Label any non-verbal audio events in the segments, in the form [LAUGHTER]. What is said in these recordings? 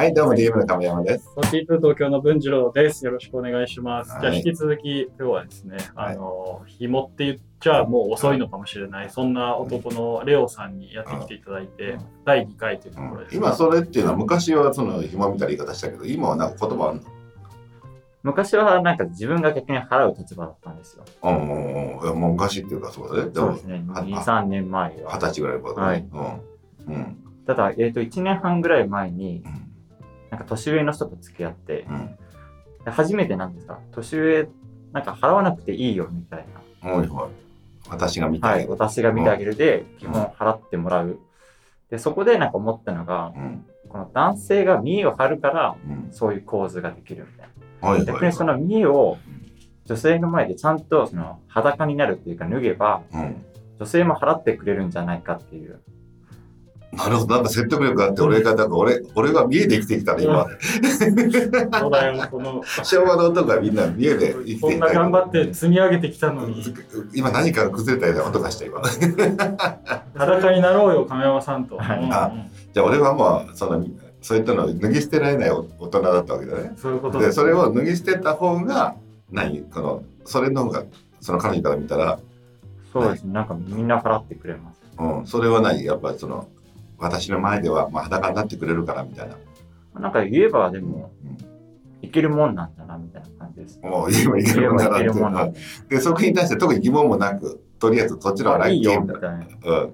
はい、どうも DM の亀山です。42東京の文次郎です。よろしくお願いします。はいじゃあ引き続き今日はですね、はいあの、紐って言っちゃもう遅いのかもしれない、そんな男のレオさんにやってきていただいて、うん第2回というとうんころです。今それっていうのは昔はその紐みたいな言い方したけど、今はなんか言葉ある昔はなんか自分が逆に払う立場だったんですよ。のうんうんうんいやもう昔っていうかそうだね。そうですね。は2、3年前二は。十歳ぐらいの頃はいね。うん。うん。ただ、えっ、と、1年半ぐらい前に、うんなんか年上の人と付き合って、うん。で初めてなんですか？年上、なんか払わなくていいよみたいはいはい。私が見な。はい。たい。私が見てあげるで、基本払ってもらう。で、そこでなんか思ったのが、うん。この男性が見栄を張るから、うん。そういう構図ができるみたいはいな。逆はい。にその見栄を女性の前でちゃんとその裸になるっていうか脱げば、うん。女性も払ってくれるんじゃないかっていう。なるほど。なんか説得力があって、俺が、なんか俺、俺が見えで生きてきたね、今。そうだよ、この、昭和の男がみんな見えで生きてきたこんな頑張って積み上げてきたのに、今何かが崩れたような音がした、今。裸になろうよ、亀山さんと。はいうんあじゃあ俺はもう、その、そういったのを脱ぎ捨てられない大人だったわけだね。そういうことで、それを脱ぎ捨てた方が、何この、それの方が、その彼女から見たら、そうですね。なんかみんな払ってくれます。うん、それは何やっぱりその、私の前では、まあ、裸になってくれるからみたいな。なんか言えばでもうん、いけるもんなんだなみたいな感じです。もう言えばいけるもんなって。なんだで、そこに対して特に疑問もなく、とりあえずそちらはラいいッキーみたいよみたいな。な。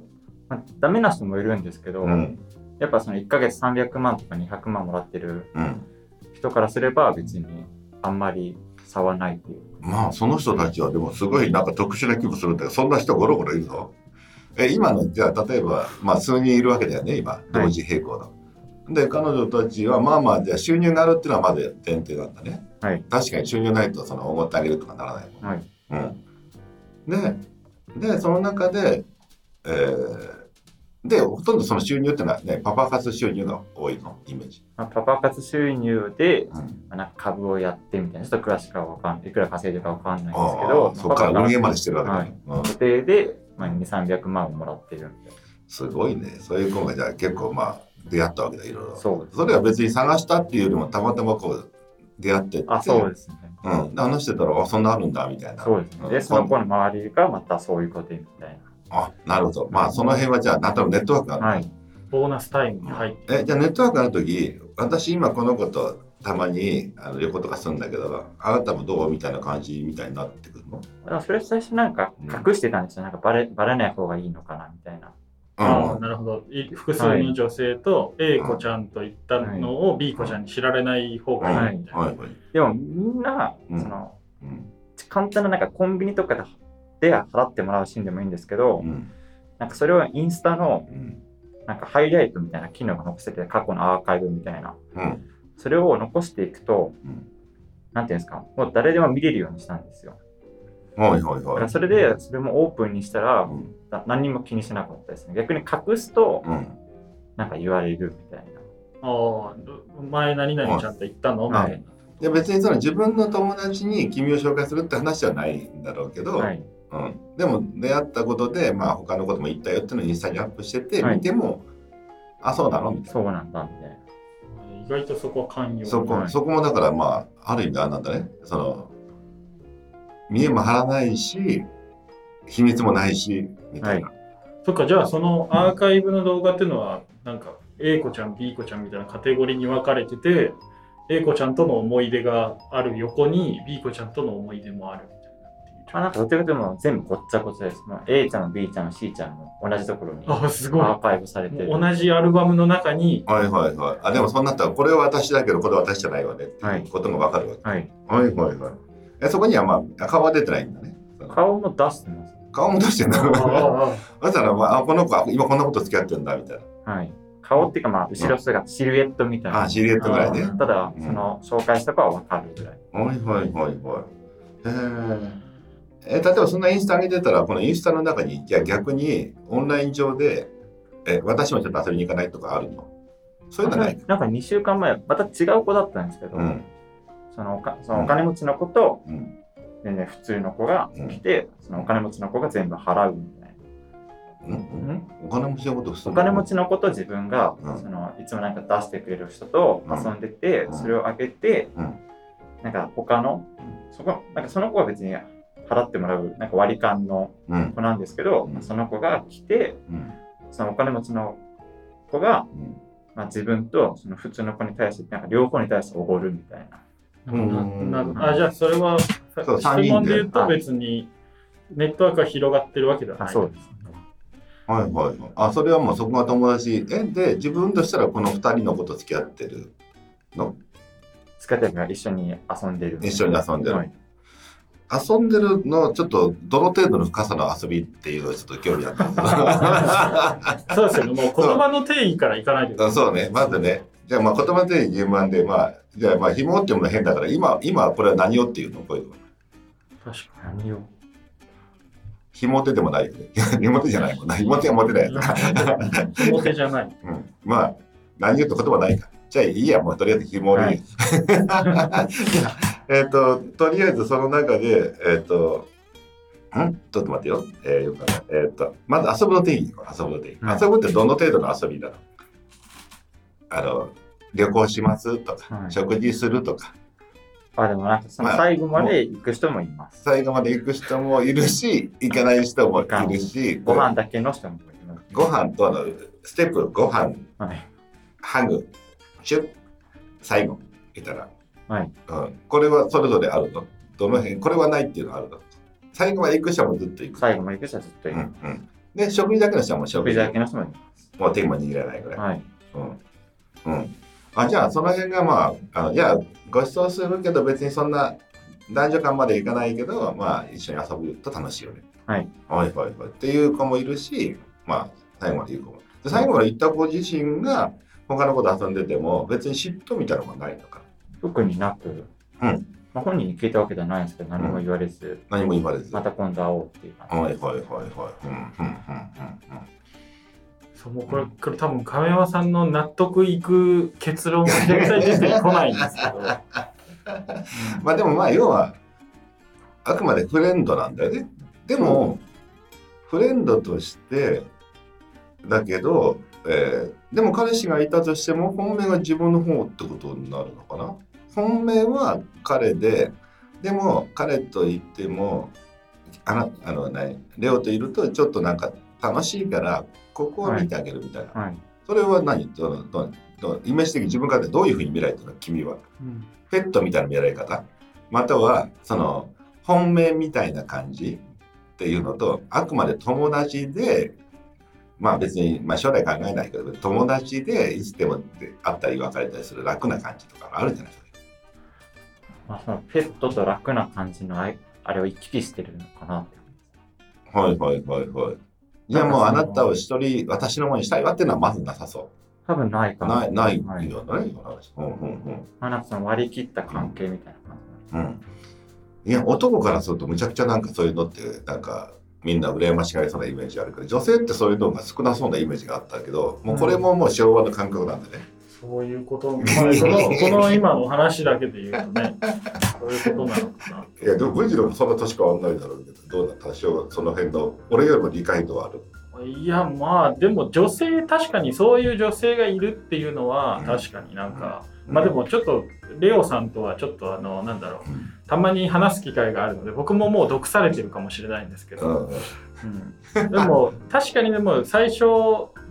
まあダメな人もいるんですけど、うん。うん。やっぱその1ヶ月300万とか200万もらってるうん。人からすれば別にあんまり差はないっていう。まあ、その人たちはでもすごいなんか特殊な気もするんだけど、そんな人ゴロゴロいるぞ。え、今の、じゃあ例えば、まあ数人いるわけだよね、今、同時並行の。で、彼女たちは、まあまあ、じゃあ収入があるっていうのはまず前提なんだね。はい。確かに収入ないと、その、おごってあげるとかならないもん。はい。うん。で、で、その中で、えー、で、ほとんどその収入っていうのはね、パパ活収入が多いの、イメージ。まあ、パパ活収入で、うん。まあ、なんか株をやってみたいな、ちょっと詳しくはわかんない。いくら稼いでるかわかんないんですけあどあ、、そこから運営までしてるわけだはねい。。うん固定で、まあ、2、300万をもらってるんで。すごいね。そういう子がじゃあ結構まあ出会ったわけだ、いろいろ。そう。それは別に探したっていうよりもたまたまこう出会ってって。あ、そうですね。うん。で話してたら、あ、そんなあるんだ、みたいな。そうですね。で、んその子の周りがまたそういうことみたいあ、なるほど。まあその辺はじゃあ、なんとなくネットワークがある。な。はい。ボーナスタイムに入って。え、じゃあネットワークあるとき、私今この子とたまにあの旅行とかするんだけど、あなたもどうみたいな感じみたいになってくるの？だからそれ最初なんか隠してたんですよ。なんかバレバレない方がいいのかなみたいな。ああうん。なるほど。い複数の女性と A 子ちゃんと言ったのを B 子ちゃんに知られない方がいいみたいな。はいはい。でもみんな、うんその、うん。簡単ななんかコンビニとかでで払ってもらうシーンでもいいんですけど、うん。なんかそれをインスタのうん。なんかハイライトみたいな機能が残せてて過去のアーカイブみたいな。うん。それを残していくと、うんなんていうんですか、もう誰でも見れるようにしたんですよ。はいはいはい。らそれで、それもオープンにしたら、うん。な何にも気にしなかったですね。逆に隠すと、うん。なんか言われるみたいああ、前何々ちゃんと言ったの？みな。たいはい。で別にその自分の友達に君を紹介するって話じゃないんだろうけど、はい。うん、でも出会ったことで、まあ、他のことも言ったよっていうのをインスタにアップしてて、はい見てもあそうなの？みたいそうなんだ、みたいな。な。意外とそこは寛容な。そこ,、はいそこもだからまあある意味あれなんだね。その見えも張らないし秘密もないしみたいな、そっか、じゃあそのアーカイブの動画っていうのは、なんか A 子ちゃん、B 子ちゃんみたいなカテゴリーに分かれてて、A 子ちゃんとの思い出がある横に B 子ちゃんとの思い出もあるまあ、なんかどちらかというと全部ごっちゃごちゃです。まあ、A ちゃんも B ちゃんも C ちゃんも同じところにアあ、すごい。ーカイブされてる。同じアルバムの中に、はいはいはいあでもそうなったらこれは私だけどこれは私じゃないわねっていうことも分かるわけ、はい。はい、はいはいえそこにはまあ顔は出てないんだね顔も出してます。顔も出してんだああだったら、まあ、あ [LAUGHS] この子は今こんなこと付き合ってんだみたいなはい。顔っていうか、まあ、後ろ姿、シルエットみたいな。あシルエットぐらいねただ、うんその、紹介した子はわかるぐらい。はいはいはいはい。へえ。え、例えばそんなインスタ上げてたら、このインスタの中に、じゃあ逆にオンライン上で、え、私もちょっと遊びに行かないとかあるの？そういうのはない。なんか2週間前、また違う子だったんですけど、うん。そのおかそのお金持ちの子と、うん。全然普通の子が来て、そのお金持ちの子が全部払うみたいな。うん？お金持ちのことお金持ちの子と自分が、うんそのいつもなんか出してくれる人と遊んでて、うんそれをあげて、うんなんか他の、そこなんかその子は別に払ってもらうなんか割り勘のうん子なんですけど、うんその子が来てうんそのお金持ちの子が、うんまあ、自分とその普通の子に対してなんか両方に対しておごるみたいな。あじゃあそれはそう質問で言うと別にネットワークが広がってるわけではない。あそうです。はいはいはい。あ、それはもうそこが友達。え、で、自分としたらこの二人のこと付き合ってるの？使ってるから一緒に遊んでる。一緒に遊んでる。はい遊んでるの、ちょっと、どの程度の深さの遊びっていうのはちょっと興味あったそうですよね。もう言葉の定義からいかないとそうね、まずね。じゃあ、まあ、言葉で順番で、まあ、じゃあ、まあ、紐っていうのも変だから、今、今、これは何をっていうのこういうの。確か何を紐手でもないよね。紐手じゃないもんな。紐手は持てないやつ。に。表じゃない。うん。まあ、何言って言葉ないか。じゃあいいや、もうとりあえず紐でいい。えっと、とりあえずその中で、えっ、と、んちょっと待ってよ。えー、よくわかんないえっ、と、まず遊ぶの定義。遊ぶの定義。はい遊ぶってどの程度の遊びだろうあの、旅行します？とか、はい食事する？とか、あ、でもなんかその最後まで行く人もいます。最後まで行く人もいるし、行かない人もいるし、ご飯だけの人もいます。ご飯とあの、ステップ、ご飯、はい。ハグ、チュッ、最後、いたら、はい。うん、これはそれぞれあるの？どの辺？これはないっていうのはあるの？最後まで行く人はもうずっと行く。最後まで行く人はずっというる。んうん、で、食事だけの人はもう食食事事だけの人も。もう手も握らないぐらい。はい。うん。うん。あ、じゃあ、その辺がまあ、あのいや、ご馳走するけど別にそんな男女間まで行かないけど、まあ、一緒に遊ぶと楽しいよね。はい。はいはいはい。っていう子もいるし、まあ、最後まで行く子も。で最後まで行った子自身が他の子と遊んでても別に嫉妬みたいなのがないのか特になく、うんまあ、本人に聞いたわけではないんですけど、何も言われず、何も言われず。また今度会おうっていう感はいじはいはいはい。うんうんうんそうもうこれこれ多分亀山さんの納得いく結論が絶対出てこないんですけど。うん。まあでもまあ要はあくまでフレンドなんだよね。でも、フレンドとしてだけど、えーでも彼氏がいたとしても本命が自分の方ってことになるのかな本命は彼ででも彼と言ってもあのあの、ね、レオといるとちょっとなんか楽しいからここを見てあげるみたいな、はい。それは何？どのどのどのイメージ的に自分からどういうふうに見られてるの？君は。うん。ペットみたいな見られ方？またはその本命みたいな感じ？っていうのとあくまで友達でまあ別に、まあ、将来考えないけど友達でいつでも会ったり別れたりする楽な感じとかあるじゃないですか。まあ、そのペットと楽な感じのあれを行き来してるのかなって。はいはいはいはい。じゃあもうあなたを一人私のものにしたいわっていうのはまずなさそ多分ないかう。な。ないないはいよね。うんうんまあ、なんかその割り切った関係みたいな感じ。うんうん。いや男からするとむちゃくちゃなんかそういうのってなんかみんな羨ましがりそうなイメージあるけど女性ってそういうのが少なそうなイメージがあったけどもうこれももう昭和の感覚なんでね。そういうこと、まあ、このこの今の話だけで言うとね、そういうことなのかな。いやでもむしろそんな年変わんないだろうけどどうだ多少その辺の俺よりも理解度はある。いやまあでも女性確かにそういう女性がいるっていうのはうん。確かになんか、まあでもちょっとレオさんとはちょっとあのなんだろううん。たまに話す機会があるので僕ももう毒されてるかもしれないんですけど、うん。うん。でも確かにでも最初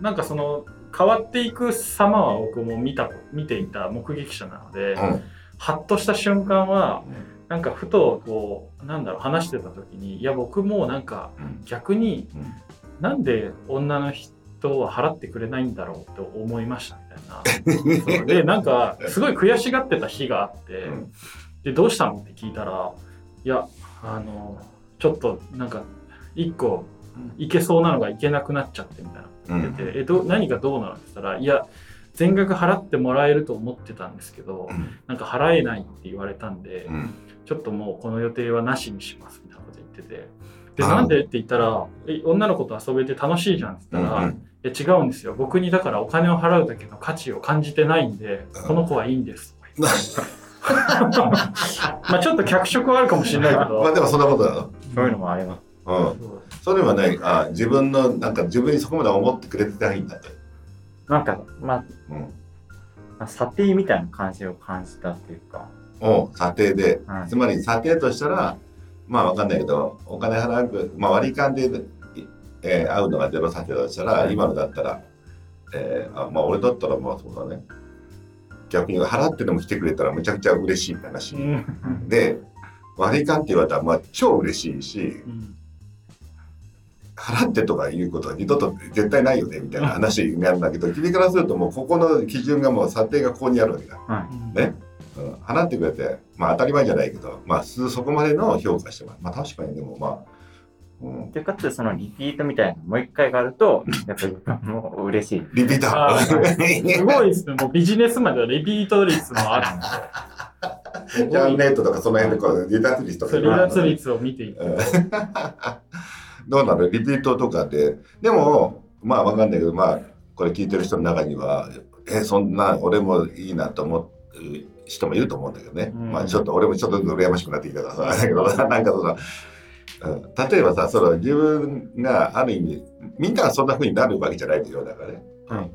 なんかその変わっていく様は僕も見た見ていた目撃者なので、うんハッとした瞬間はなんかふとこうなんだろう話してた時にいや僕もなんかうん。逆にうん。なんで女の人は払ってくれないんだろうと思いましたみたいな。[LAUGHS] でなんかすごい悔しがってた日があって、うん。でどうしたの？って聞いたらいやあのちょっとなんか一個いけそうなのがいけなくなっちゃってみたいな。ってて、えど何がどうなのって言ったらいや全額払ってもらえると思ってたんですけど、なんか払えないって言われたんで、うん。ちょっともうこの予定はなしにしますみたいなこと言ってて。であなんでって言ったらえ女の子と遊べて楽しいじゃんって言ったら、うん。いや違うんですよ。僕にだからお金を払うだけの価値を感じてないんで、うん。この子はいいんですとか言ってまあちょっと脚色はあるかもしれないけど、まあでもそんなことだろ。そういうのもあります。うん。それはね、あ自分の、なんか自分にそこまで思ってくれてないんだって。なんか、まあ、うん。まあ、査定みたいな感じを感じたっていうか、を査定で、はいつまり査定としたら、まあわかんないけど、お金払うく、まあ割り勘で、えー会うのがゼロ査定だとしたら、はい今のだったら、えーあまあ俺だったらまあそうだね。逆に払ってでも来てくれたらめちゃくちゃ嬉しいって話。うんで、割り勘って言われたらまあ超嬉しいし、うん払ってとかいうことは二度と絶対ないよねみたいな話になるんだけど、君からするともうここの基準がもう査定がここにあるわけだ。はねうん払ってくれて、まあ当たり前じゃないけど、まあすそこまでの評価してもらう。まあ確かにでもまあ、うんい。、で、かつ、そのリピートみたいなもう一回があると、[LAUGHS] やっぱりもう嬉しい。リピータあー。すごいですね。もうビジネスまではリピート率もあるんで。す [LAUGHS] ジャンネットとかその辺でこう離脱率とか離脱率を見ていく。うん [LAUGHS] どうなるリピートとかで。でも、まあわかんないけど、まあ、これ聞いてる人の中には、え、そんな、俺もいいなと思う人もいると思うんだけどね。うんまあちょっと、俺もちょっと羨ましくなってきたからさ、だけど、[LAUGHS] なんかその、うん例えばさ、その自分がある意味、みんながそんな風になるわけじゃないよ、だからね。はい。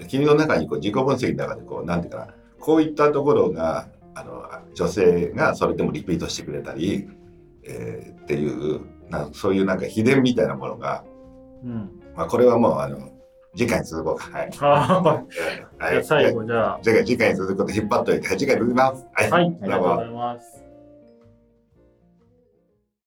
うん、君の中にこう自己分析の中でこうなんていうかなこういったところがあの女性がそれでもリピートしてくれたり、えーっていうなそういうなんか秘伝みたいなものが、うん。まあ、これはもうあの次回に続こうか。はい。はじゃあ最後じゃあ。次回次回に続くこと引っ張っといて、はい次回続きます。はい。はい、ありがとうございます。